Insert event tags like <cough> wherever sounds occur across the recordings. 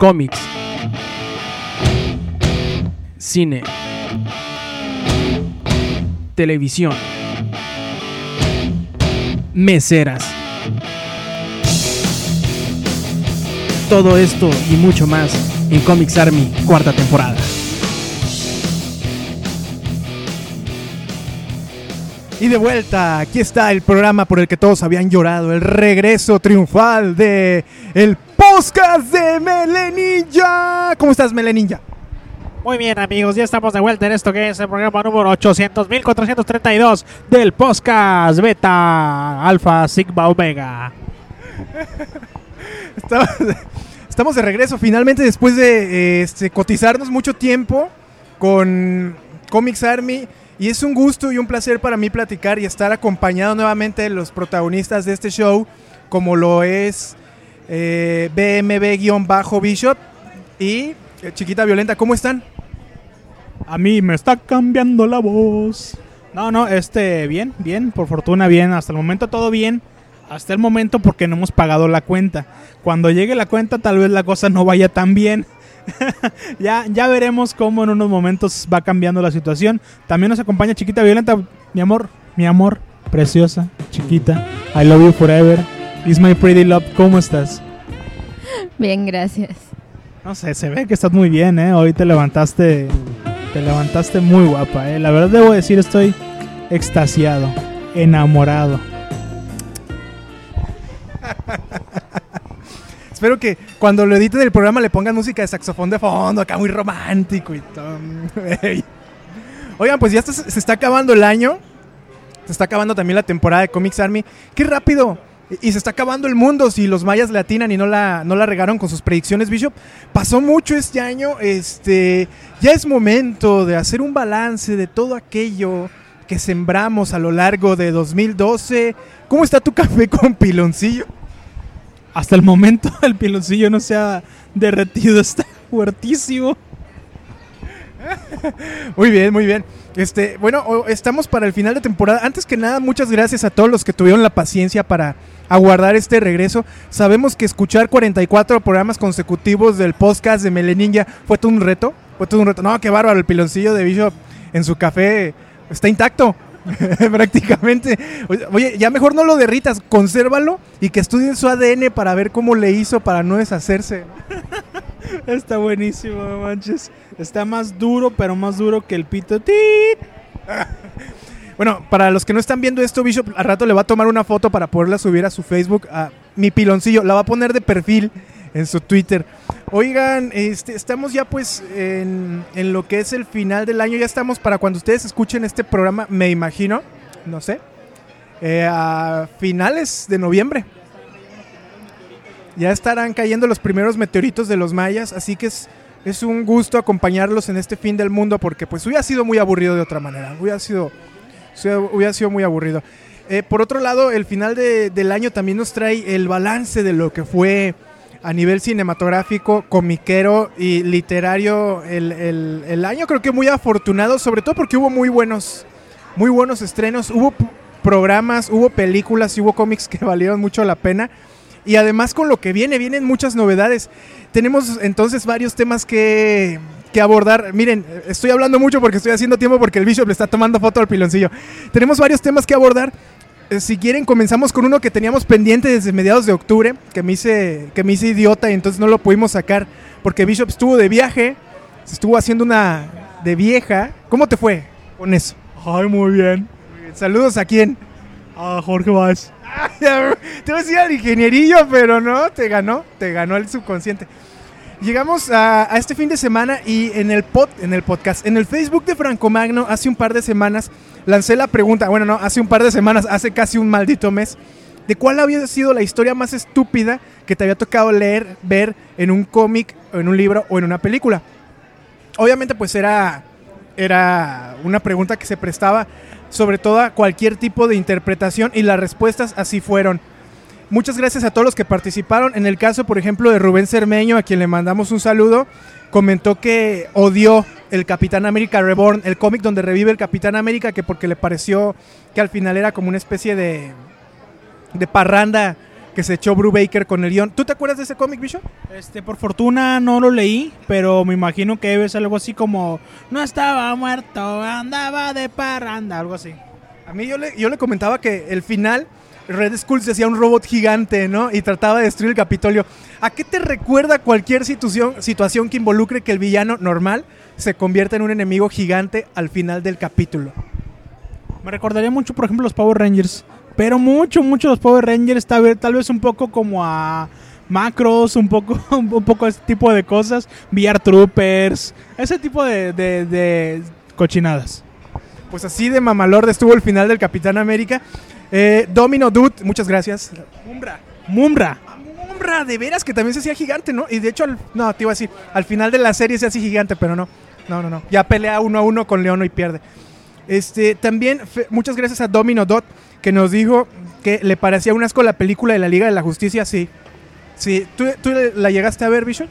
cómics, cine, televisión, meseras. Todo esto y mucho más en Comics Army, cuarta temporada. Y de vuelta, aquí está el programa por el que todos habían llorado, el regreso triunfal de el podcast de Meleninja. ¿Cómo estás, Meleninja? Muy bien amigos, ya estamos de vuelta en esto que es el programa número 800.432 del podcast Beta Alpha Sigma Omega. <laughs> Estamos, estamos de regreso finalmente después de este, cotizarnos mucho tiempo con Comics Army. Y es un gusto y un placer para mí platicar y estar acompañado nuevamente de los protagonistas de este show, como lo es eh, BMB-Bishop y eh, Chiquita Violenta. ¿Cómo están? A mí me está cambiando la voz. No, no, este, bien, bien, por fortuna bien. Hasta el momento todo bien. Hasta el momento porque no hemos pagado la cuenta. Cuando llegue la cuenta tal vez la cosa no vaya tan bien. <laughs> ya, ya veremos cómo en unos momentos va cambiando la situación. También nos acompaña Chiquita Violenta, mi amor, mi amor, preciosa, chiquita. I love you forever. Is my pretty love. ¿Cómo estás? Bien, gracias. No sé, se ve que estás muy bien, ¿eh? Hoy te levantaste, te levantaste muy guapa, ¿eh? La verdad debo decir, estoy extasiado, enamorado. <laughs> Espero que cuando lo editen el programa le pongan música de saxofón de fondo, acá muy romántico y todo. <laughs> Oigan, pues ya se está acabando el año. Se está acabando también la temporada de Comics Army. ¡Qué rápido! Y se está acabando el mundo si los mayas le atinan y no la, no la regaron con sus predicciones, Bishop. Pasó mucho este año. Este, ya es momento de hacer un balance de todo aquello que sembramos a lo largo de 2012. ¿Cómo está tu café con piloncillo? Hasta el momento <laughs> el piloncillo no se ha derretido, está fuertísimo. Muy bien, muy bien. Este, bueno, estamos para el final de temporada. Antes que nada, muchas gracias a todos los que tuvieron la paciencia para aguardar este regreso. Sabemos que escuchar 44 programas consecutivos del podcast de Meleninja fue todo un reto. Fue todo un reto. No, qué bárbaro, el piloncillo de Bishop en su café está intacto. <laughs> prácticamente. Oye, ya mejor no lo derritas, consérvalo y que estudien su ADN para ver cómo le hizo para no deshacerse. <laughs> Está buenísimo, manches. Está más duro, pero más duro que el pito. Bueno, para los que no están viendo esto, Bishop al rato le va a tomar una foto para poderla subir a su Facebook, a mi piloncillo. La va a poner de perfil en su Twitter. Oigan, este, estamos ya pues en, lo que es el final del año. Ya estamos para cuando ustedes escuchen este programa, me imagino, no sé, eh, a finales de noviembre. Ya estarán cayendo los primeros meteoritos de los mayas, así que es, es un gusto acompañarlos en este fin del mundo porque pues hubiera sido muy aburrido de otra manera. Hubiera sido, hubiera sido muy aburrido. Eh, por otro lado, el final del año también nos trae el balance de lo que fue a nivel cinematográfico, comiquero y literario el, año. Creo que muy afortunado, sobre todo porque hubo muy buenos, muy buenos estrenos. Hubo programas, hubo películas y hubo cómics que <laughs> valieron mucho la pena. Y además con lo que viene, vienen muchas novedades. Tenemos entonces varios temas que, que abordar. Miren, estoy hablando mucho porque estoy haciendo tiempo porque el Bishop le está tomando foto al piloncillo. Tenemos varios temas que abordar eh, si quieren, comenzamos con uno que teníamos pendiente desde mediados de octubre, que me hice, que me hice idiota y entonces no lo pudimos sacar porque Bishop estuvo de viaje, se estuvo haciendo una de vieja. ¿Cómo te fue con eso? Ay, muy bien. Saludos a quién? A Jorge Vaz. <laughs> te voy a decir al ingenierillo, pero no, te ganó, te ganó el subconsciente. Llegamos a, este fin de semana y en el, pod, en el podcast, en el Facebook de Franco Magno, hace un par de semanas, lancé la pregunta, bueno, no, hace un par de semanas, hace casi un maldito mes, de cuál había sido la historia más estúpida que te había tocado leer, ver en un cómic, en un libro o en una película. Obviamente pues era, era una pregunta que se prestaba sobre todo a cualquier tipo de interpretación y las respuestas así fueron. Muchas gracias a todos los que participaron. En el caso, por ejemplo, de Rubén Cermeño, a quien le mandamos un saludo, comentó que odió el Capitán América Reborn, el cómic donde revive el Capitán América, que porque le pareció que al final era como una especie de, de parranda que se echó Brubaker con el guion. ¿Tú te acuerdas de ese cómic, Bicho? Este, por fortuna no lo leí, pero me imagino que debe ser algo así como no estaba muerto, andaba de parranda, algo así. A mí yo le, yo le comentaba que el final, Red Skull se hacía un robot gigante, ¿no? Y trataba de destruir el Capitolio. ¿A qué te recuerda cualquier situación, situación que involucre que el villano normal se convierta en un enemigo gigante al final del capítulo? Me recordaría mucho, por ejemplo, los Power Rangers. Pero mucho, mucho los Power Rangers, tal vez, tal vez un poco como a Macros, un poco, <laughs> un poco ese tipo de cosas. VR Troopers, ese tipo de, de- de cochinadas. Pues así de mamalord estuvo el final del Capitán América. Eh, Domino Dude, muchas gracias. Mumbra. Mumbra. Mumbra, de veras que también se hacía gigante, ¿no? Y de hecho, al- no, te iba a decir, al final de la serie se hace gigante, pero no. No, no, no. Ya pelea uno a uno con Leono y pierde. Este, también, fe- muchas gracias a Domino Dot, que nos dijo que le parecía un asco la película de la Liga de la Justicia, sí. Sí, ¿tú, tú la llegaste a ver, Vision?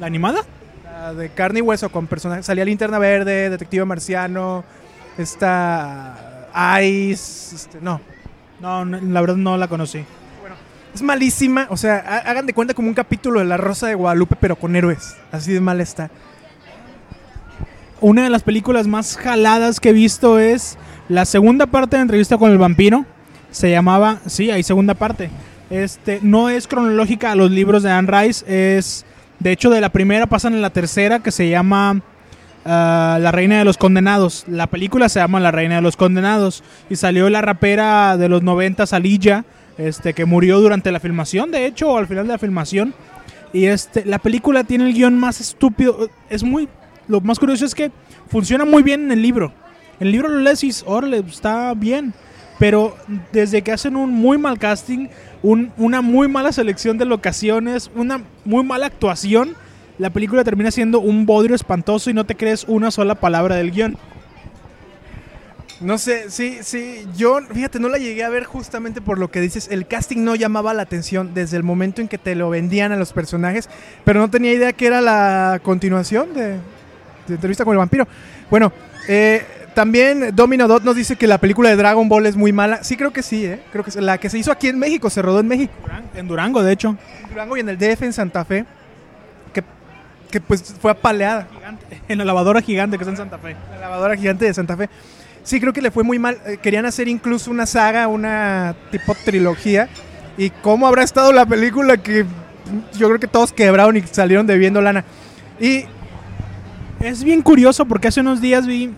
¿La animada? La de carne y hueso con personajes. Salía Linterna Verde, Detective Marciano, esta Ice, este, no. No, no, la verdad no la conocí. Es malísima, o sea, ha- hagan de cuenta como un capítulo de La Rosa de Guadalupe, pero con héroes. Así de mal está. Una de las películas más jaladas que he visto es la segunda parte de Entrevista con el Vampiro. Se llamaba, sí, hay segunda parte. Este, no es cronológica a los libros de Anne Rice, es de hecho de la primera pasan a la tercera que se llama ah, La Reina de los Condenados. La película se llama La Reina de los Condenados y salió la rapera de los 90 Alilla, este que murió durante la filmación, de hecho, o al final de la filmación. Y este, la película tiene el guion más estúpido. Es muy. Lo más curioso es que funciona muy bien en el libro. El libro lo lees y órale, está bien. Pero desde que hacen un muy mal casting, un- una muy mala selección de locaciones, una muy mala actuación, la película termina siendo un bodrio espantoso y no te crees una sola palabra del guion. No sé, sí, sí. Yo, fíjate, no la llegué a ver justamente por lo que dices. El casting no llamaba la atención desde el momento en que te lo vendían a los personajes, pero no tenía idea que era la continuación de, de Entrevista con el Vampiro. Bueno, eh, también Domino Dot nos dice que la película de Dragon Ball es muy mala. Sí, creo que sí, ¿eh? Creo que es la que se hizo aquí en México, se rodó en México. En Durango, de hecho. En Durango y en el DF en Santa Fe. Que, pues fue apaleada. <laughs> En la lavadora gigante que está en Santa Fe. La lavadora gigante de Santa Fe. Sí, creo que le fue muy mal. Eh, querían hacer incluso una saga, una tipo trilogía. ¿Y cómo habrá estado la película que yo creo que todos quebraron y salieron debiendo lana? Y Es bien curioso porque hace unos días vi.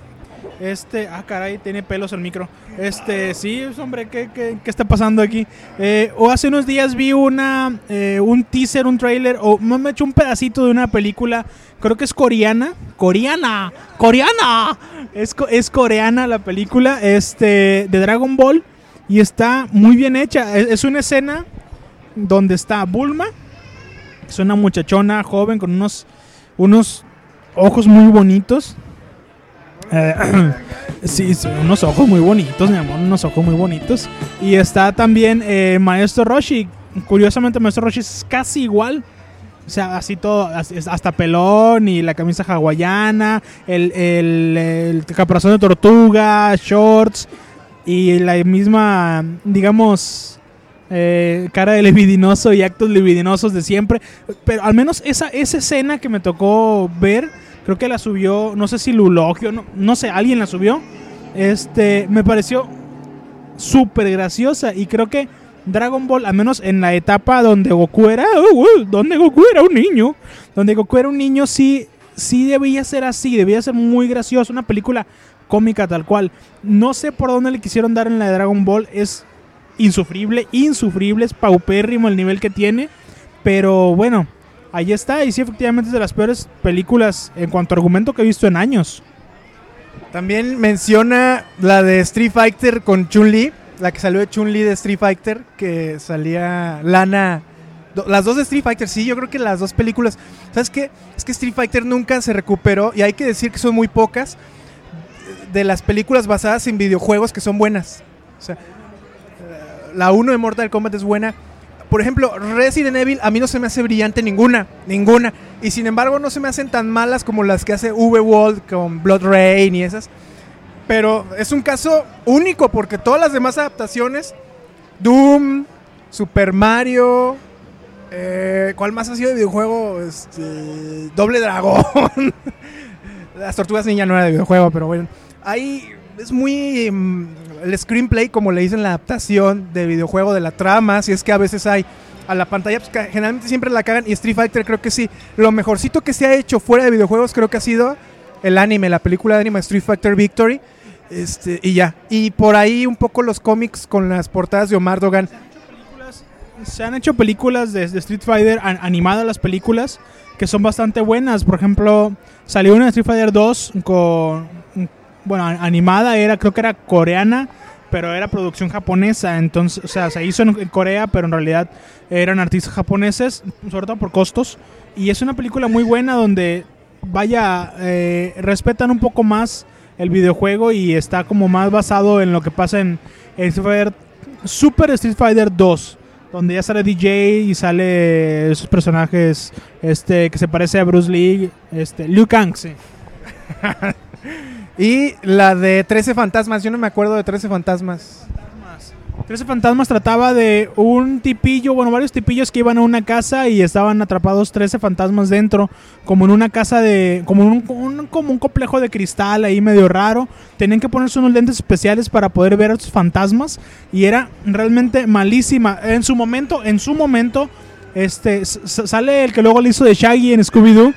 Este. Ah, caray, tiene pelos el micro. Este, sí, hombre, ¿qué, qué, qué está pasando aquí? Eh, o hace unos días vi una. eh, un teaser, un trailer. O me he hecho un pedacito de una película. Creo que es coreana. ¡Coreana! ¡Coreana! Es, es coreana la película. Este. De Dragon Ball. Y está muy bien hecha. Es, es una escena donde está Bulma. Es una muchachona joven con unos. Unos ojos muy bonitos. Eh, <clears throat> sí, sí, unos ojos muy bonitos, mi amor, unos ojos muy bonitos. Y está también eh, Maestro Roshi. Curiosamente, Maestro Roshi es casi igual. O sea, así todo, hasta pelón y la camisa hawaiana, el, el, el caparazón de tortuga, shorts y la misma, digamos, eh, cara de libidinoso y actos libidinosos de siempre. Pero al menos esa, esa escena que me tocó ver, creo que la subió, no sé si Lulogio, no, no sé, alguien la subió. Este, me pareció súper graciosa y creo que Dragon Ball, al menos en la etapa donde Goku era, uh, uh, donde Goku era un niño, donde Goku era un niño, sí, sí debía ser así, debía ser muy gracioso, una película cómica tal cual. No sé por dónde le quisieron dar en la de Dragon Ball, es insufrible, insufrible, es paupérrimo el nivel que tiene, pero bueno, ahí está, y sí, efectivamente es de las peores películas en cuanto a argumento que he visto en años. también menciona la de Street Fighter con Chun-Li, la que salió de Chun-Li de Street Fighter, que salía Lana. Las dos de Street Fighter, sí, yo creo que las dos películas. ¿Sabes qué? Es que Street Fighter nunca se recuperó y hay que decir que son muy pocas de las películas basadas en videojuegos que son buenas. O sea, la 1 de Mortal Kombat es buena. Por ejemplo, Resident Evil a mí no se me hace brillante ninguna, ninguna. Y sin embargo no se me hacen tan malas como las que hace V-World con Blood Rain y esas. Pero es un caso único porque todas las demás adaptaciones, Doom, Super Mario. eh, ¿Cuál más ha sido de videojuego? Este, Doble Dragón. <laughs> Las Tortugas Ninja no era de videojuego, pero bueno. Ahí es muy. mm, el screenplay, como le dicen, la adaptación de videojuego de la trama. Si es que a veces hay a la pantalla, pues, generalmente siempre la cagan. Y Street Fighter creo que sí. Lo mejorcito que se ha hecho fuera de videojuegos creo que ha sido el anime, la película de anime Street Fighter Victory. Este, y ya. Y por ahí un poco los cómics con las portadas de Omar Dogan. Se han hecho películas de, de Street Fighter, an- animadas las películas, que son bastante buenas. Por ejemplo, salió una de Street Fighter 2 con. Bueno, animada, era, creo que era coreana, pero era producción japonesa. Entonces, o sea, se hizo en, Corea, pero en realidad eran artistas japoneses, sobre todo por costos. Y es una película muy buena donde, vaya, eh, respetan un poco más el videojuego y está como más basado en lo que pasa en, en Street Fighter Super Street Fighter 2, donde ya sale DJ y sale esos personajes este que se parece a Bruce Lee, este Liu Kang, sí. <laughs> Y la de 13 fantasmas. Yo no me acuerdo de 13 fantasmas. 13 fantasmas trataba de un tipillo, bueno, varios tipillos que iban a una casa y estaban atrapados 13 fantasmas dentro, como en una casa de, como un, un- como un complejo de cristal ahí medio raro. Tenían que ponerse unos lentes especiales para poder ver a estos fantasmas y era realmente malísima. En su momento, en su momento, este, sale el que luego le hizo de Shaggy en Scooby-Doo.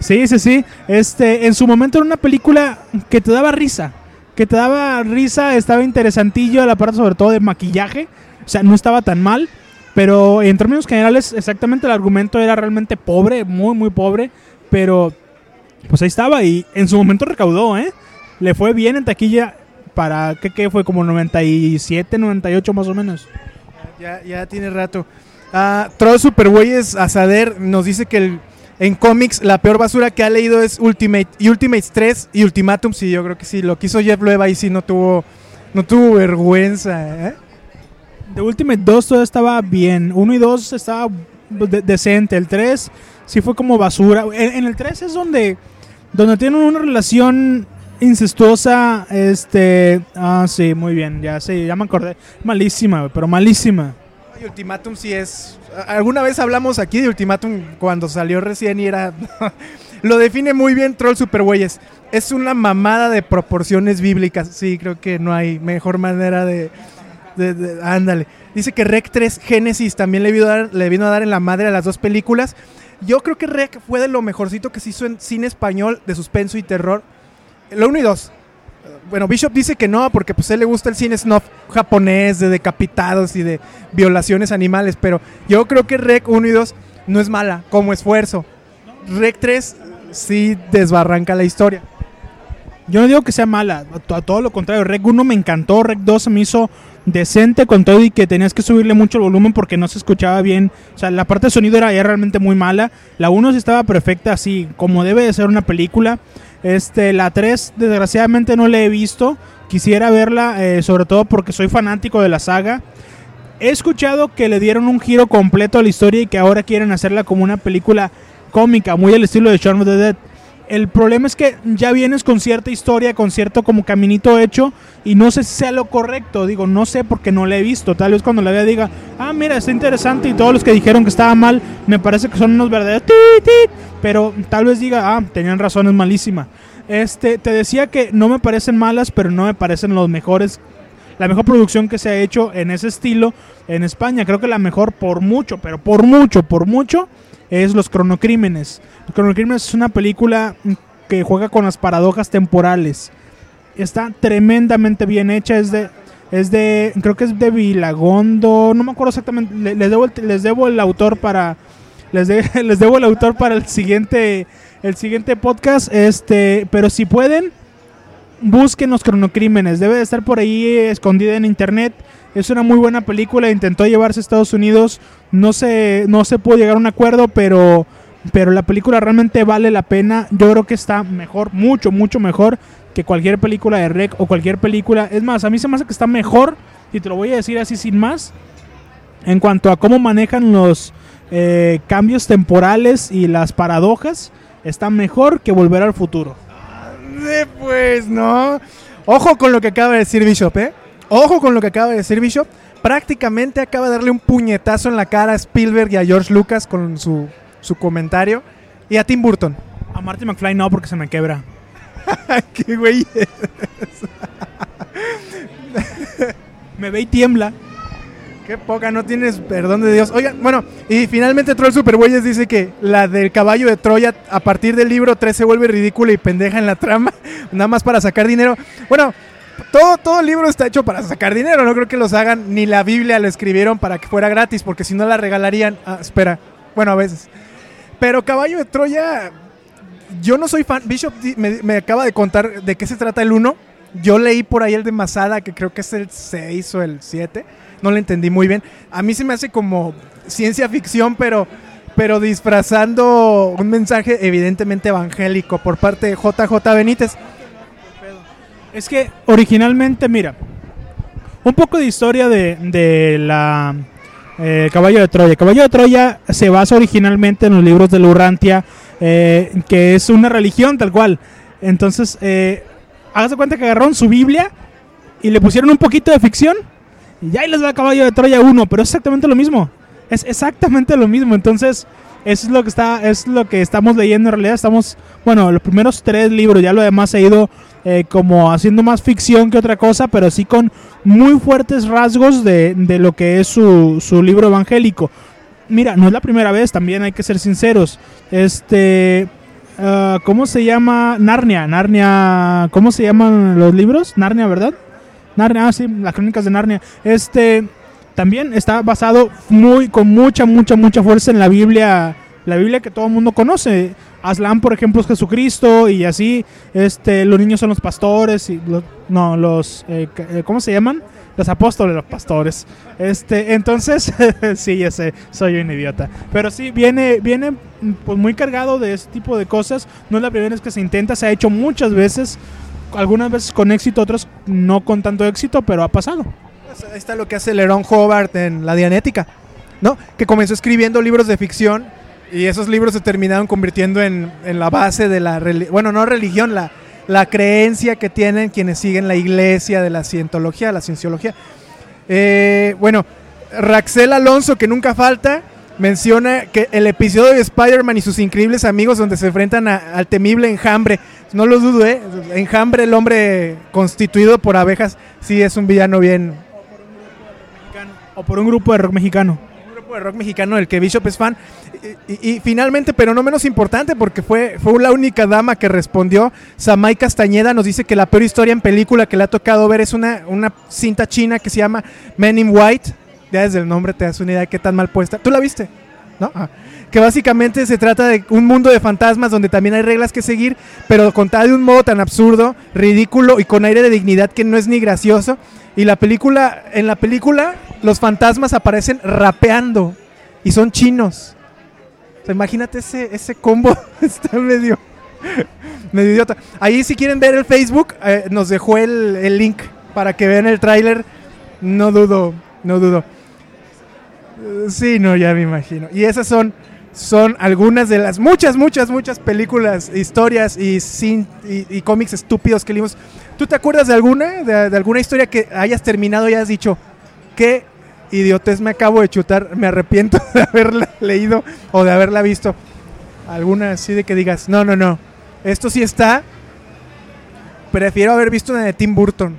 Sí, sí, sí. Este, en su momento era una película que te daba risa. Que te daba risa, estaba interesantillo la parte sobre todo de maquillaje. O sea, no estaba tan mal. Pero en términos generales, exactamente el argumento era realmente pobre, muy, muy pobre. Pero, pues ahí estaba. Y en su momento recaudó, ¿eh? Le fue bien en taquilla para, ¿qué, qué fue? Como 97, 98 más o menos. Ya, ya tiene rato. Ah, Troll Superweyes Asader nos dice que el- en cómics la peor basura que ha leído es Ultimate y Ultimates 3 y Ultimatum. Sí, yo creo que sí. Lo que hizo Jeff Loeb ahí sí no tuvo, no tuvo vergüenza. ¿eh? Ultimate 2 todo estaba bien. 1 y 2 estaba de- decente. El 3 sí fue como basura. En, el 3 es donde, donde tienen una relación incestuosa. Este. Ah, sí, muy bien. Ya sí, ya me acordé. Malísima, pero malísima. Ultimatum sí es. Alguna vez hablamos aquí de Ultimatum cuando salió recién y era. <laughs> Lo define muy bien Troll Superweyes. Es una mamada de proporciones bíblicas. Sí, creo que no hay mejor manera de. ándale. Dice que Rec 3 Génesis también le vino, a dar, le vino a dar en la madre a las dos películas. Yo creo que Rec fue de lo mejorcito que se hizo en cine español de suspenso y terror. Lo 1 y 2. Bueno, Bishop dice que no, porque pues a él le gusta el cine snuff japonés de decapitados y de violaciones animales, pero yo creo que Rec 1 y 2 no es mala como esfuerzo. Rec 3 sí desbarranca la historia. Yo no digo que sea mala, a to- a todo lo contrario. Rec 1 me encantó, Rec 2 se me hizo decente con todo y que tenías que subirle mucho el volumen porque no se escuchaba bien. O sea, la parte de sonido era ya realmente muy mala. La 1 sí estaba perfecta, así como debe de ser una película. Este, la 3 desgraciadamente no la he visto. Quisiera verla, eh, sobre todo porque soy fanático de la saga. He escuchado que le dieron un giro completo a la historia y que ahora quieren hacerla como una película cómica, muy al estilo de Shaun the Dead. El problema es que ya vienes con cierta historia, con cierto como caminito hecho y no sé si sea lo correcto. Digo, no sé porque no la he visto. Tal vez cuando la vea diga, ah, mira, está interesante y todos los que dijeron que estaba mal me parece que son unos verdaderos tit, tit", Pero tal vez diga, ah, tenían razón, es malísima. Este, te decía que no me parecen malas, pero no me parecen los mejores la mejor producción que se ha hecho en ese estilo en España. Creo que la mejor por mucho, pero por mucho, por mucho, es Los Cronocrímenes. Los Cronocrímenes es una película que juega con las paradojas temporales. Está tremendamente bien hecha. Es de, es de creo que es de Vilagondo. No me acuerdo exactamente. le- Les debo, les debo el autor para, les, de- <laughs> les debo el autor para el siguiente, el siguiente podcast. Este, pero si pueden busquen los cronocrímenes. Debe de estar por ahí escondida en internet. Es una muy buena película. Intentó llevarse a Estados Unidos. No se, no se pudo llegar a un acuerdo, pero, pero la película realmente vale la pena. Yo creo que está mejor, mucho, mucho mejor que cualquier película de Rec o cualquier película. Es más, a mí se me hace que está mejor, y te lo voy a decir así sin más, en cuanto a cómo manejan los eh, cambios temporales y las paradojas. Está mejor que Volver al Futuro. Pues no. Ojo con lo que acaba de decir Bishop, ¿eh? Ojo con lo que acaba de decir Bishop. prácticamente acaba de darle un puñetazo en la cara a Spielberg y a George Lucas con su, su comentario. Y a Tim Burton. A Marty McFly no, porque se me quebra. <laughs> ¡Qué güey! Me ve y tiembla. ¡Qué poca! No tienes perdón de Dios. Oigan, bueno, y finalmente Troll Superbueyes dice que la del caballo de Troya a partir del libro 3 se vuelve ridícula y pendeja en la trama, <laughs> nada más para sacar dinero. Bueno, todo, todo libro está hecho para sacar dinero. No creo que los hagan, ni la Biblia lo escribieron para que fuera gratis, porque si no la regalarían. Ah, espera. Bueno, a veces. Pero Caballo de Troya, yo no soy fan. Bishop me acaba de contar de qué se trata el 1. Yo leí por ahí el de Masada, que creo que es el 6 o el 7. No lo entendí muy bien. A mí se me hace como ciencia ficción, pero, pero disfrazando un mensaje evidentemente evangélico por parte de JJ Benítez. Es que originalmente, mira, un poco de historia de, de la eh, Caballo de Troya. Caballo de Troya se basa originalmente en los libros de Lurantia, eh, que es una religión tal cual. Entonces, eh, hágase cuenta que agarraron su Biblia y le pusieron un poquito de ficción y ahí les va Caballo de Troya 1, pero es exactamente lo mismo. Es exactamente lo mismo. Entonces, es lo que está, es lo que estamos leyendo en realidad. Estamos, bueno, los primeros tres libros, ya lo demás ha ido eh, como haciendo más ficción que otra cosa, pero sí con muy fuertes rasgos de, de lo que es su, su libro evangélico. Mira, no es la primera vez, también hay que ser sinceros. Este, ah, ¿cómo se llama? Narnia, Narnia, ¿cómo se llaman los libros? Narnia, ¿verdad? Narnia, ah, sí, las crónicas de Narnia. Este, también está basado muy, con mucha, mucha, mucha fuerza en la Biblia, la Biblia que todo el mundo conoce. Aslan, por ejemplo, es Jesucristo y así, este, los niños son los pastores y no, los, eh, eh, ¿cómo se llaman? Los apóstoles, los pastores. Este, entonces, <laughs> sí, ya sé, soy un idiota. Pero sí, viene, viene pues muy cargado de ese tipo de cosas. No es la primera vez que se intenta, se ha hecho muchas veces. Algunas veces con éxito, otras no con tanto éxito, pero ha pasado. Pues ahí está lo que hace Lerón Hobart en La Dianética, ¿no? Que comenzó escribiendo libros de ficción y esos libros se terminaron convirtiendo en, en la base de la bueno, no religión, la, la creencia que tienen quienes siguen la iglesia de la cientología, la cienciología. Eh, bueno, Raxel Alonso, que nunca falta, menciona que el episodio de Spider-Man y sus increíbles amigos donde se enfrentan al temible enjambre, no lo dudo, ¿eh? Enjambre, el hombre constituido por abejas, sí es un villano bien, O por un grupo de rock mexicano. un grupo de rock mexicano del que Bishop es fan. Y, y- y finalmente, pero no menos importante, porque fue, fue la única dama que respondió, Samay Castañeda nos dice que la peor historia en película que le ha tocado ver es una, una cinta china que se llama Men in White. Ya desde el nombre te das una idea de qué tan mal puesta. ¿Tú la viste? Que básicamente se trata de un mundo de fantasmas donde también hay reglas que seguir, pero contada de un modo tan absurdo, ridículo y con aire de dignidad que no es ni gracioso. Y la película, en la película, los fantasmas aparecen rapeando y son chinos. O sea, imagínate ese, ese combo, <laughs> está medio, medio idiota. Ahí si quieren ver el Facebook, eh, nos dejó el, el link para que vean el tráiler. No dudo, no dudo. Sí, no, ya me imagino. Y esas son, son algunas de las muchas, muchas, muchas películas, historias y, sin, y, cómics estúpidos que leímos. ¿Tú te acuerdas de alguna, de, de alguna historia que hayas terminado y hayas dicho, qué idiotez me acabo de chutar, me arrepiento de haberla leído o de haberla visto? Alguna así de que digas, no, no, no, esto sí está, prefiero haber visto una de Tim Burton.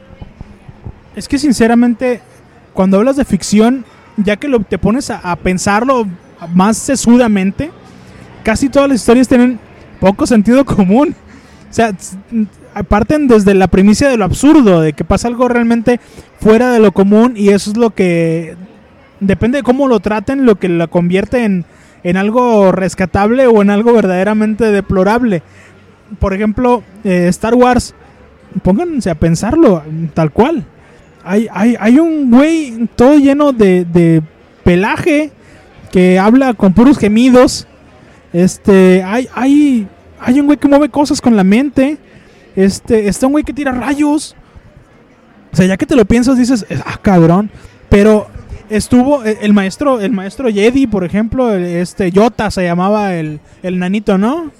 Es que sinceramente, cuando hablas de ficción, ya que lo, te pones a, pensarlo más sesudamente, casi todas las historias tienen poco sentido común. O sea, parten desde la primicia de lo absurdo, de que pasa algo realmente fuera de lo común y eso es lo que depende de cómo lo traten, lo que lo convierte en, en algo rescatable o en algo verdaderamente deplorable. Por ejemplo, eh, Star Wars, pónganse a pensarlo tal cual. Hay, hay, hay un güey todo lleno de, de pelaje que habla con puros gemidos. Este, hay, hay, hay un güey que mueve cosas con la mente. Este, está un güey que tira rayos. O sea, ya que te lo piensas, dices, ah, cabrón. Pero estuvo eh, el maestro, el maestro Jedi, por ejemplo, este Yota se llamaba el, el nanito, ¿no?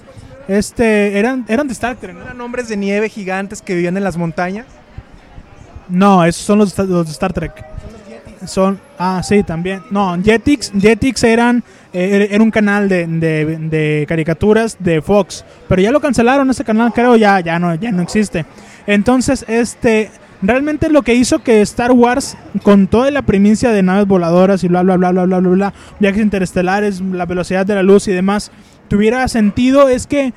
Este, eran, eran de Star Trek, ¿no? Eran hombres de nieve gigantes que vivían en las montañas. No, esos son los, de Star- los de Star Trek. son. Ah, sí, también. No, Jetix, Jetix eran. eh, era un canal de, de- de caricaturas de Fox. Pero ya lo cancelaron ese canal, creo, ya, ya no, ya no existe. Entonces, este. Realmente lo que hizo que Star Wars, con toda la primicia de naves voladoras y bla bla bla bla bla bla bla, viajes interestelares, la velocidad de la luz y demás, tuviera sentido es que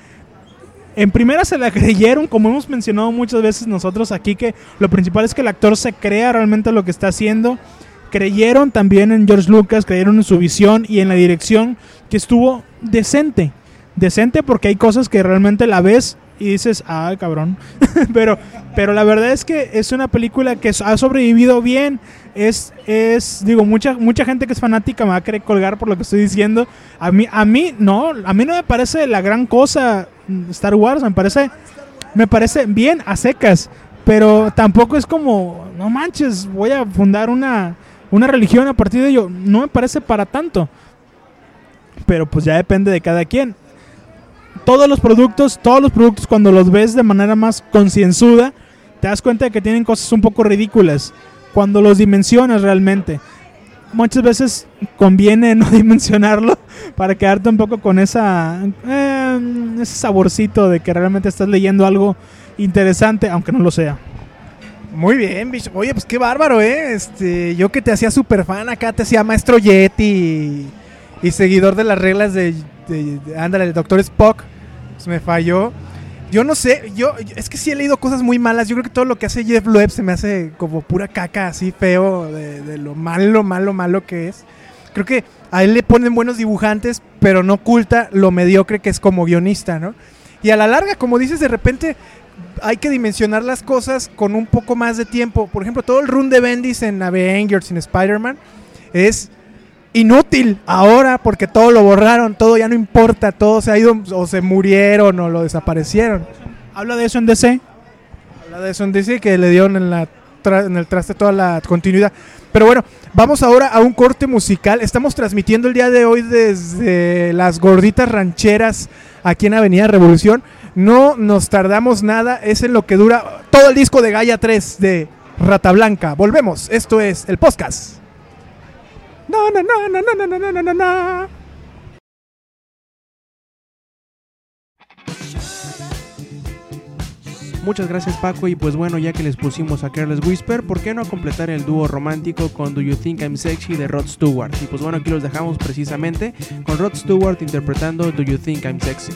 en primera se la creyeron, como hemos mencionado muchas veces nosotros aquí, que lo principal es que el actor se crea realmente lo que está haciendo. Creyeron también en George Lucas, creyeron en su visión y en la dirección que estuvo decente. Decente porque hay cosas que realmente la ves y dices, ah, cabrón. <laughs> pero, pero la verdad es que es una película que ha sobrevivido bien. Es, es, digo, mucha, mucha gente que es fanática me va a querer colgar por lo que estoy diciendo. A mí, a mí, no, a mí no me parece la gran cosa Star Wars, me parece, me parece bien a secas. Pero tampoco es como, no manches, voy a fundar una, una religión a partir de ello. No me parece para tanto. Pero pues ya depende de cada quien todos los productos, todos los productos cuando los ves de manera más concienzuda, te das cuenta de que tienen cosas un poco ridículas. Cuando los dimensionas realmente. Muchas veces conviene no <laughs> dimensionarlo para quedarte un poco con esa eh, ese saborcito de que realmente estás leyendo algo interesante, aunque no lo sea. Muy bien, bicho. Oye, pues qué bárbaro, ¿eh? Este, yo que te hacía super fan acá, te hacía maestro Yeti y, seguidor de las reglas de, de, de- ándale, de Doctor Spock. Pues me falló. Yo no sé, yo es que sí he leído cosas muy malas. Yo creo que todo lo que hace Jeff Loeb se me hace como pura caca, así feo, de, de lo malo, malo, malo que es. Creo que a él le ponen buenos dibujantes, pero no oculta lo mediocre que es como guionista, ¿no? Y a la larga, como dices, de repente hay que dimensionar las cosas con un poco más de tiempo. Por ejemplo, todo el run de Bendis en Avengers, en Spider-Man, es inútil ahora porque todo lo borraron, todo ya no importa, todo se ha ido o se murieron o lo desaparecieron. Habla de eso en DC. Habla de eso en DC que le dieron en, la tra- en el traste toda la continuidad. Pero bueno, vamos ahora a un corte musical. Estamos transmitiendo el día de hoy desde las gorditas rancheras aquí en Avenida Revolución. No nos tardamos nada, es en lo que dura todo el disco de Gaia 3 de Rata Blanca. Volvemos, esto es el podcast. No, no, no, no, no, no, no, no, no, no. Muchas gracias Paco y pues bueno ya que les pusimos a Careless Whisper, ¿por qué no completar el dúo romántico con Do You Think I'm Sexy de Rod Stewart? Y pues bueno aquí los dejamos precisamente con Rod Stewart interpretando Do You Think I'm Sexy.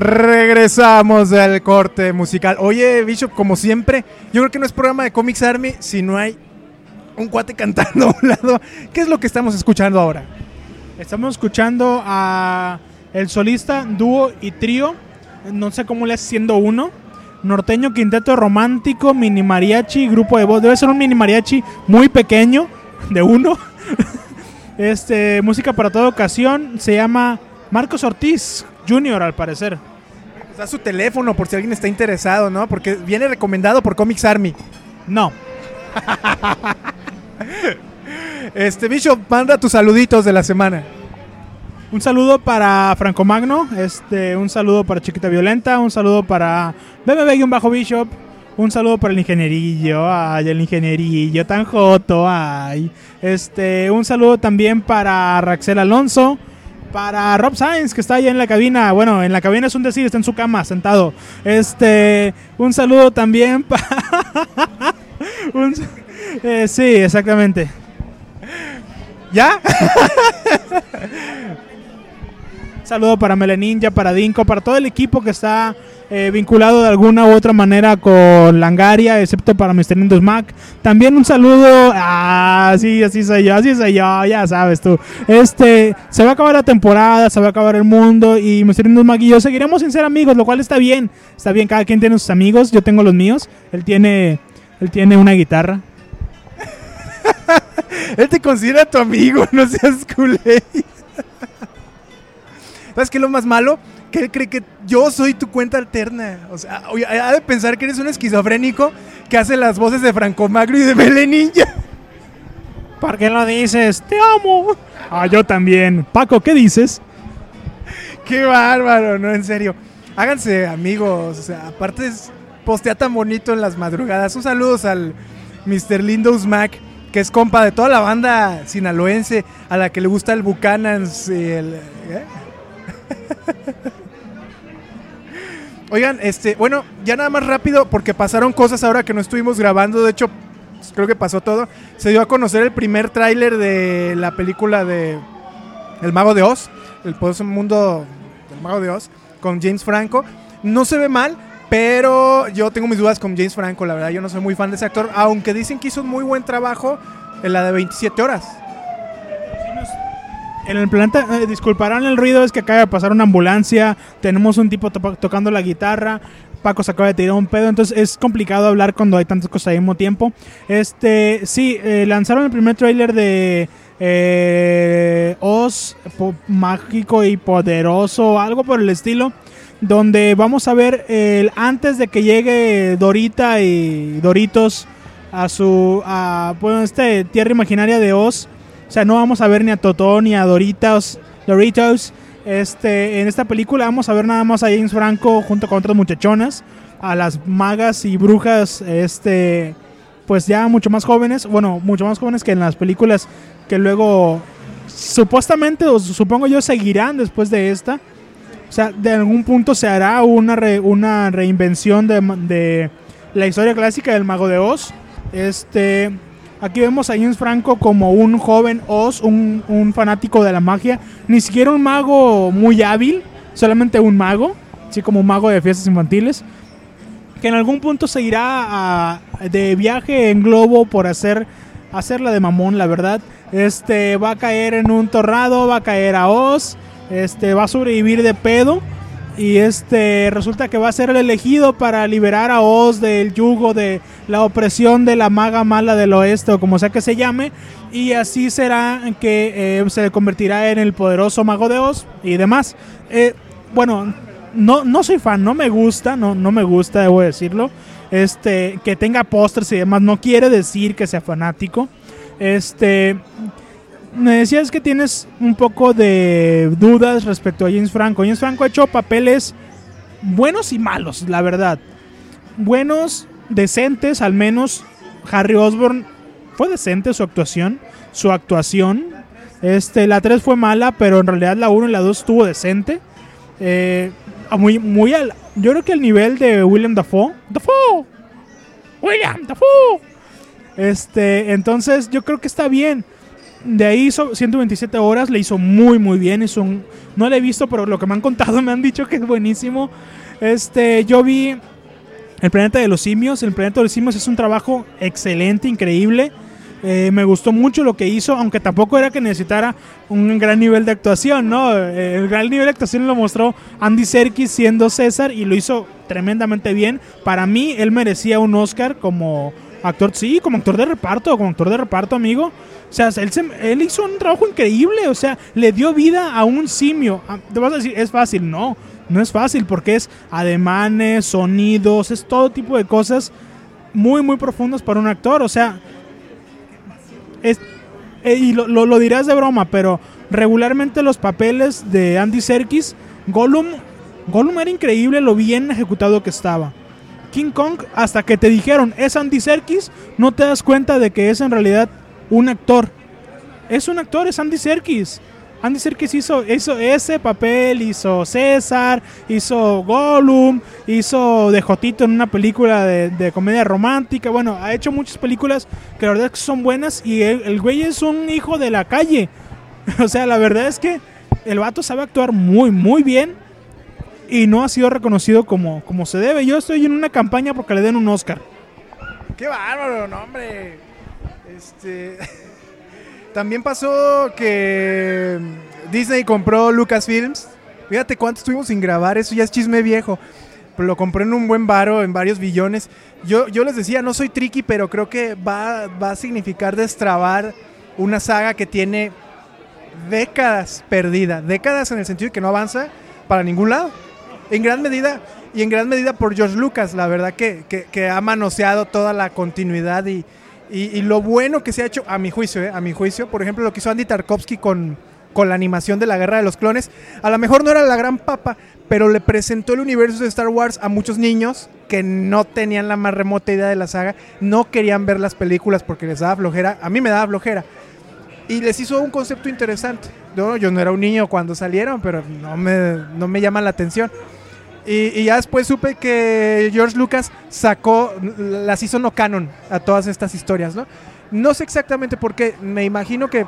Regresamos del corte musical. Oye, Bishop, como siempre, yo creo que no es programa de Comics Army si no hay un cuate cantando a un lado. ¿Qué es lo que estamos escuchando ahora? Estamos escuchando a el solista, dúo y trío. No sé cómo le hace siendo uno. Norteño Quinteto Romántico, Mini Mariachi, grupo de voz. Debe ser un mini mariachi muy pequeño, de uno. <laughs> Este, música para toda ocasión. Se llama Marcos Ortiz Jr., al parecer. Pues su teléfono por si alguien está interesado, ¿no? Porque viene recomendado por Comics Army. No, <laughs> Este, Bishop, manda tus saluditos de la semana. Un saludo para Franco Magno, este, un saludo para Chiquita Violenta, un saludo para BBB-Bishop, un saludo para el ingenierillo, ay, el ingenierillo tan joto, ay. Este, un saludo también para Raxel Alonso, para Rob Sainz, que está ahí en la cabina. Bueno, en la cabina es un decir, está en su cama, sentado. Este, un saludo también <laughs> para. eh, sí, exactamente. ¿Ya? <laughs> Saludo para Meleninja, para Dinko, para todo el equipo que está eh, vinculado de alguna u otra manera con Langaria, excepto para Mr. Windows Mac. También un saludo. Ah, sí, así soy yo, así soy yo, ya sabes tú. Este, se va a acabar la temporada, se va a acabar el mundo y Mr. Windows Mac y yo seguiremos sin ser amigos, lo cual está bien. Está bien, cada quien tiene sus amigos, yo tengo los míos. Él tiene, él tiene una guitarra. <laughs> Él te considera tu amigo, <laughs> no seas culé. <laughs> ¿Sabes qué lo más malo? Que él cree que yo soy tu cuenta alterna. O sea, oye, ha de pensar que eres un esquizofrénico que hace las voces de Franco Magno y de Belé Ninja. ¿Por qué lo dices? Te amo. Ah, yo también. Paco, ¿qué dices? Qué bárbaro, no, en serio. Háganse amigos, o sea, aparte es postea tan bonito en las madrugadas. Un saludos al Mr. Lindos Mac, que es compa de toda la banda sinaloense, a la que le gusta el Buchanans y el... ¿eh? <laughs> Oigan, este, bueno, ya nada más rápido, porque pasaron cosas ahora que no estuvimos grabando, de hecho, pues, creo que pasó todo. Se dio a conocer el primer tráiler de la película de El Mago de Oz, el poderoso mundo del Mago de Oz, con James Franco. No se ve mal, pero yo tengo mis dudas con James Franco, la verdad, yo no soy muy fan de ese actor, aunque dicen que hizo un muy buen trabajo en la de 27 horas. En el planeta, eh, disculparán el ruido, es que acaba de pasar una ambulancia, tenemos un tipo tocando la guitarra, Paco se acaba de tirar un pedo, entonces es complicado hablar cuando hay tantas cosas al mismo tiempo. Este, sí, eh, lanzaron el primer tráiler de eh, Oz, mágico y poderoso, algo por el estilo, donde vamos a ver el antes de que llegue Dorita y Doritos a su, a, bueno, este tierra imaginaria de Oz. O sea, no vamos a ver ni a Totó ni a Doritos, Doritos. Este, en esta película vamos a ver nada más a James Franco junto con otras muchachonas, a las magas y brujas, este, pues ya mucho más jóvenes, bueno, mucho más jóvenes que en las películas que luego supuestamente, o supongo yo, seguirán después de esta. O sea, de algún punto se hará una, re- una reinvención de, de la historia clásica del Mago de Oz. Este, aquí vemos a James Franco como un joven Oz, un, un fanático de la magia. Ni siquiera un mago muy hábil, solamente un mago, así como un mago de fiestas infantiles. Que en algún punto se irá de viaje en globo por hacer, hacerla de mamón, la verdad. Este, va a caer en un tornado, va a caer a Oz, este, va a sobrevivir de pedo. Y este resulta que va a ser el elegido para liberar a Oz del yugo de la opresión de la maga mala del oeste o como sea que se llame. Y así será que eh, se convertirá en el poderoso mago de Oz y demás. Eh, bueno, no, no soy fan, no me gusta, no, no me gusta, debo decirlo. Este, que tenga pósters y demás, no quiere decir que sea fanático. Este, me decías que tienes un poco de dudas respecto a James Franco. James Franco ha hecho papeles buenos y malos, la verdad. Buenos, decentes, al menos. Harry Osborn fue decente su actuación. Su actuación. Este, la 3 fue mala, pero en realidad la 1 y la 2 estuvo decente. Eh, muy, muy al, yo creo que el nivel de William Dafoe. Dafoe. William Dafoe. Este, entonces yo creo que está bien. De ahí hizo 127 horas, le hizo muy muy bien, hizo un- no la he visto, pero lo que me han contado <laughs> me han dicho que es buenísimo. Este, yo vi El planeta de los simios, El planeta de los simios es un trabajo excelente, increíble. Eh, me gustó mucho lo que hizo, aunque tampoco era que necesitara un gran nivel de actuación, ¿no? Eh, el gran nivel de actuación lo mostró Andy Serkis siendo César y lo hizo tremendamente bien. Para mí, él merecía un Oscar como actor, sí, como actor de reparto, como actor de reparto, amigo. O sea, él, se- él hizo un trabajo increíble, o sea, le dio vida a un simio. Ah, Te vas a decir, es fácil, no, no es fácil porque es ademanes, sonidos, es todo tipo de cosas muy, muy profundas para un actor. O sea, eh, y lo, lo- lo dirás de broma, pero regularmente los papeles de Andy Serkis, Gollum, Gollum era increíble lo bien ejecutado que estaba. King Kong, hasta que te dijeron es Andy Serkis, no te das cuenta de que es en realidad un actor. Es un actor, es Andy Serkis. Andy Serkis hizo, ese papel, hizo César, hizo Gollum, hizo de Jotito en una película de, de comedia romántica. Bueno, ha hecho muchas películas que la verdad es que son buenas y el, el güey es un hijo de la calle. <laughs> o sea, la verdad es que el vato sabe actuar muy, muy bien y no ha sido reconocido como, como se debe. Yo estoy en una campaña porque le den un Oscar. ¡Qué bárbaro, no, hombre! Este. <laughs> También pasó que Disney compró Lucasfilms. Fíjate cuánto estuvimos sin grabar, eso ya es chisme viejo. Lo compró en un buen varo, en varios billones. Yo, yo les decía, no soy tricky, pero creo que va, va a significar destrabar una saga que tiene décadas perdida. Décadas en el sentido de que no avanza para ningún lado. En gran medida, y en gran medida por George Lucas, la verdad que, que- ha manoseado toda la continuidad y, y- y lo bueno que se ha hecho, a mi juicio, eh, a mi juicio, por ejemplo, lo que hizo Andy Tarkovsky con, con la animación de la Guerra de los Clones, a lo mejor no era la gran papa, pero le presentó el universo de Star Wars a muchos niños que no tenían la más remota idea de la saga, no querían ver las películas porque les daba flojera, a mí me daba flojera, y les hizo un concepto interesante. Yo, yo no era un niño cuando salieron, pero no me, no me llama la atención. Y, ya después supe que George Lucas sacó, las hizo no canon a todas estas historias, ¿no? No sé exactamente por qué, me imagino que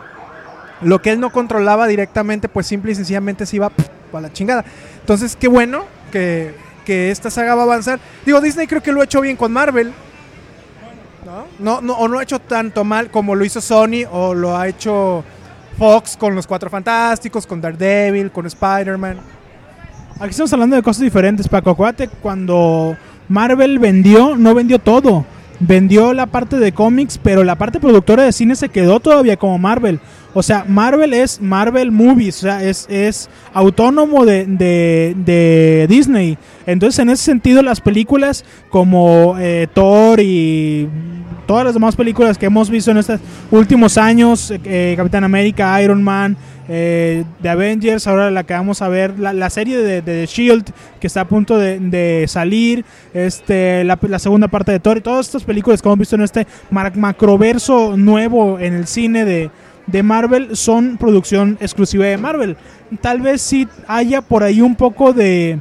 lo que él no controlaba directamente, pues simple y sencillamente se iba a la chingada. Entonces, qué bueno que, que esta saga va a avanzar. Digo, Disney creo que lo ha hecho bien con Marvel. ¿no? No, no, o no ha hecho tanto mal como lo hizo Sony o lo ha hecho Fox con los Cuatro Fantásticos, con Daredevil, con Spider-Man. Aquí estamos hablando de cosas diferentes, Paco. Acuérdate, cuando Marvel vendió, no vendió todo. Vendió la parte de cómics, pero la parte productora de cine se quedó todavía como Marvel. O sea, Marvel es Marvel Movies, o sea, es, es autónomo de, de- de Disney. Entonces, en ese sentido, las películas como eh, Thor y todas las demás películas que hemos visto en estos últimos años, eh, Capitán América, Iron Man, eh, de Avengers, ahora la que vamos a ver, la, la serie de, de The Shield que está a punto de, salir, este, la, segunda parte de Thor, todas estas películas que hemos visto en este macroverso nuevo en el cine de, de Marvel son producción exclusiva de Marvel. Tal vez sí haya por ahí un poco de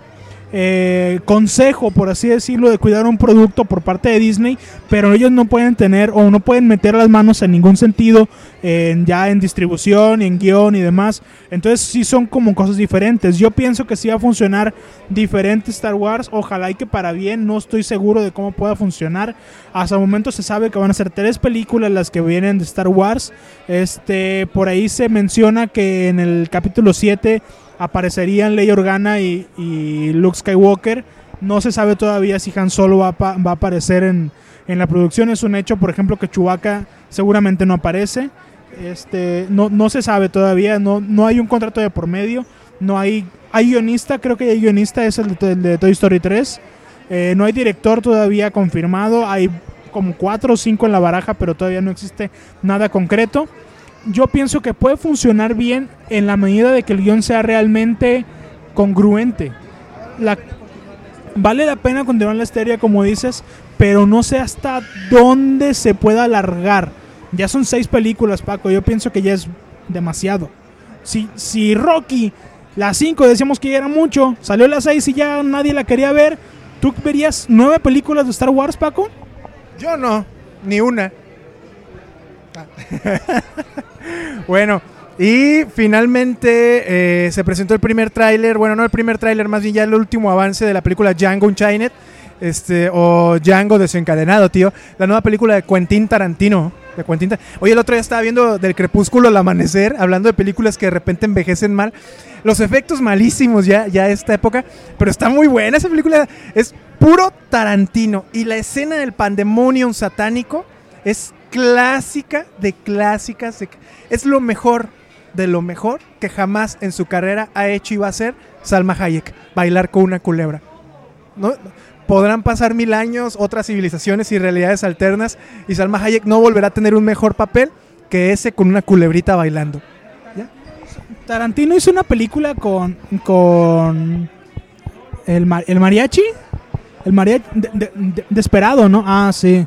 eh, consejo, por así decirlo, de cuidar un producto por parte de Disney, pero ellos no pueden tener o no pueden meter las manos en ningún sentido en, ya en distribución, en guion y demás. Entonces sí son como cosas diferentes. Yo pienso que sí va a funcionar diferente Star Wars, ojalá y que para bien, no estoy seguro de cómo pueda funcionar. Hasta el momento se sabe que van a ser tres películas las que vienen de Star Wars. Este, por ahí se menciona que en el capítulo 7 aparecerían Leia Organa y, Luke Skywalker. No se sabe todavía si Han Solo va, a aparecer en, en la producción. Es un hecho, por ejemplo, que Chewbacca seguramente no aparece. Este, no, no se sabe todavía, no, no hay un contrato de por medio. No hay, hay guionista, creo que hay guionista, es el de, el de Toy Story 3. Eh, no hay director todavía confirmado. Hay como cuatro o cinco en la baraja, pero todavía no existe nada concreto. Yo pienso que puede funcionar bien en la medida de que el guion sea realmente congruente. Vale la pena continuar la historia, como dices, pero no sé hasta dónde se pueda alargar. Ya son seis películas, Paco. Yo pienso que ya es demasiado. Si, si Rocky, las cinco decíamos que ya era mucho, salió las seis y ya nadie la quería ver, ¿tú verías nueve películas de Star Wars, Paco? Yo no, ni una. <laughs> Bueno, y finalmente eh, se presentó el primer tráiler, bueno, no el primer tráiler, más bien ya el último avance de la película Django Unchained, este, o Django desencadenado, tío. La nueva película de Quentin Tarantino. De Quentin Oye, el otro día estaba viendo del crepúsculo al amanecer, hablando de películas que de repente envejecen mal. Los efectos malísimos ya, ya esta época, pero está muy buena esa película. Es puro Tarantino. Y la escena del pandemonium satánico es clásica de clásicas. es lo mejor de lo mejor que jamás en su carrera ha hecho y va a hacer Salma Hayek, bailar con una culebra. ¿No? Podrán pasar mil años, otras civilizaciones y realidades alternas, y Salma Hayek no volverá a tener un mejor papel que ese con una culebrita bailando. Tarantino hizo una película con. con. El, el mariachi. El mariachi. de- de- de- desperado, ¿no? Ah, sí.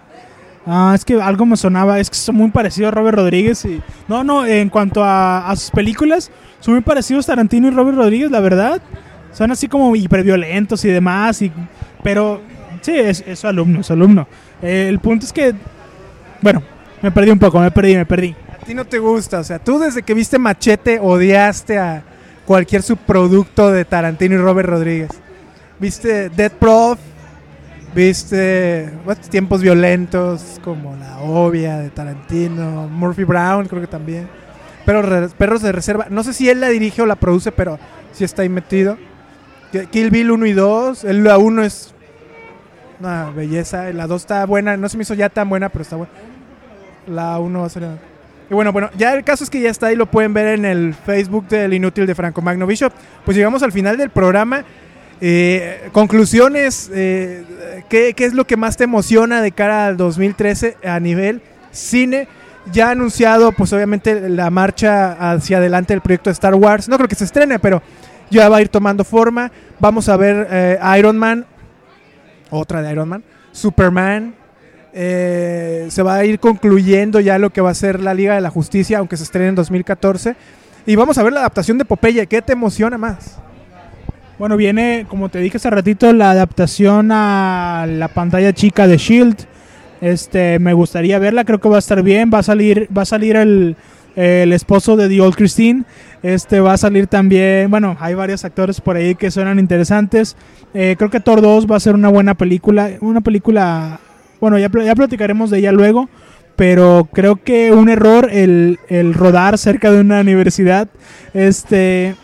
Ah, es que algo me sonaba. Es que son muy parecidos a Robert Rodríguez. Y, no, no, en cuanto a, sus películas, son muy parecidos Tarantino y Robert Rodríguez, la verdad. Son así como hiperviolentos y demás. Y, pero, sí, es, es su alumno, es alumno. Eh, el punto es que. Bueno, me perdí un poco, me perdí, me perdí. A ti no te gusta, o sea, tú desde que viste Machete odiaste a cualquier subproducto de Tarantino y Robert Rodríguez. Viste Dead Prof, viste bueno, tiempos violentos como La Obvia de Tarantino, Murphy Brown creo que también. Pero Perros de Reserva, no sé si él la dirige o la produce, pero sí está ahí metido. Kill Bill 1 y 2, el- la 1 es una belleza, la 2 está buena, no se me hizo ya tan buena, pero está buena. La 1 va a ser... Y bueno, bueno, ya el caso es que ya está ahí, lo pueden ver en el Facebook del Inútil de Franco Magno Bishop. Pues llegamos al final del programa. Eh, conclusiones, eh, ¿qué, es lo que más te emociona de cara al 2013 a nivel cine? Ya ha anunciado, pues obviamente, la marcha hacia adelante del proyecto de Star Wars. No creo que se estrene, pero ya va a ir tomando forma. Vamos a ver eh, Iron Man, otra de Iron Man, Superman, eh, se va a ir concluyendo ya lo que va a ser la Liga de la Justicia, aunque se estrene en 2014. Y vamos a ver la adaptación de Popeye. ¿Qué te emociona más? Bueno, viene, como te dije hace ratito, la adaptación a la pantalla chica de Shield. Este, me gustaría verla, creo que va a estar bien. Va a salir, va a salir el, el esposo de The Old Christine. Este va a salir también. Bueno, hay varios actores por ahí que suenan interesantes. Eh, creo que Thor 2 va a ser una buena película. Una película. Bueno, ya, ya platicaremos de ella luego. Pero creo que un error el, el rodar cerca de una universidad. Este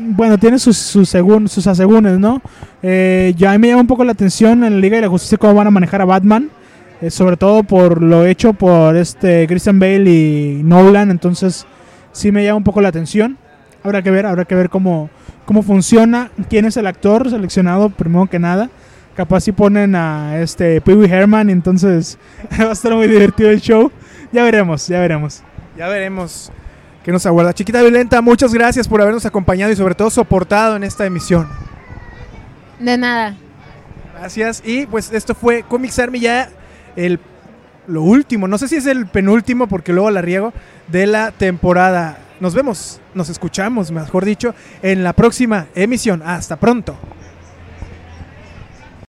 bueno, tiene sus, sus, segun- sus asegúnes, ¿no? Eh, ya a mí me llama un poco la atención en la Liga de la Justicia cómo van a manejar a Batman, eh, sobre todo por lo hecho por este Christian Bale y Nolan, entonces sí me llama un poco la atención. Habrá que ver, habrá que ver cómo, cómo funciona, quién es el actor seleccionado, primero que nada. Capaz si ponen a este Pee Wee Herman, entonces <laughs> va a estar muy divertido el show. Ya veremos, ya veremos. Ya veremos qué nos aguarda. Chiquita Violenta, muchas gracias por habernos acompañado y sobre todo soportado en esta emisión. De nada. Gracias. Y pues esto fue Comics Army ya el lo último, no sé si es el penúltimo porque luego la riego de la temporada. Nos vemos, nos escuchamos, mejor dicho, en la próxima emisión. Hasta pronto.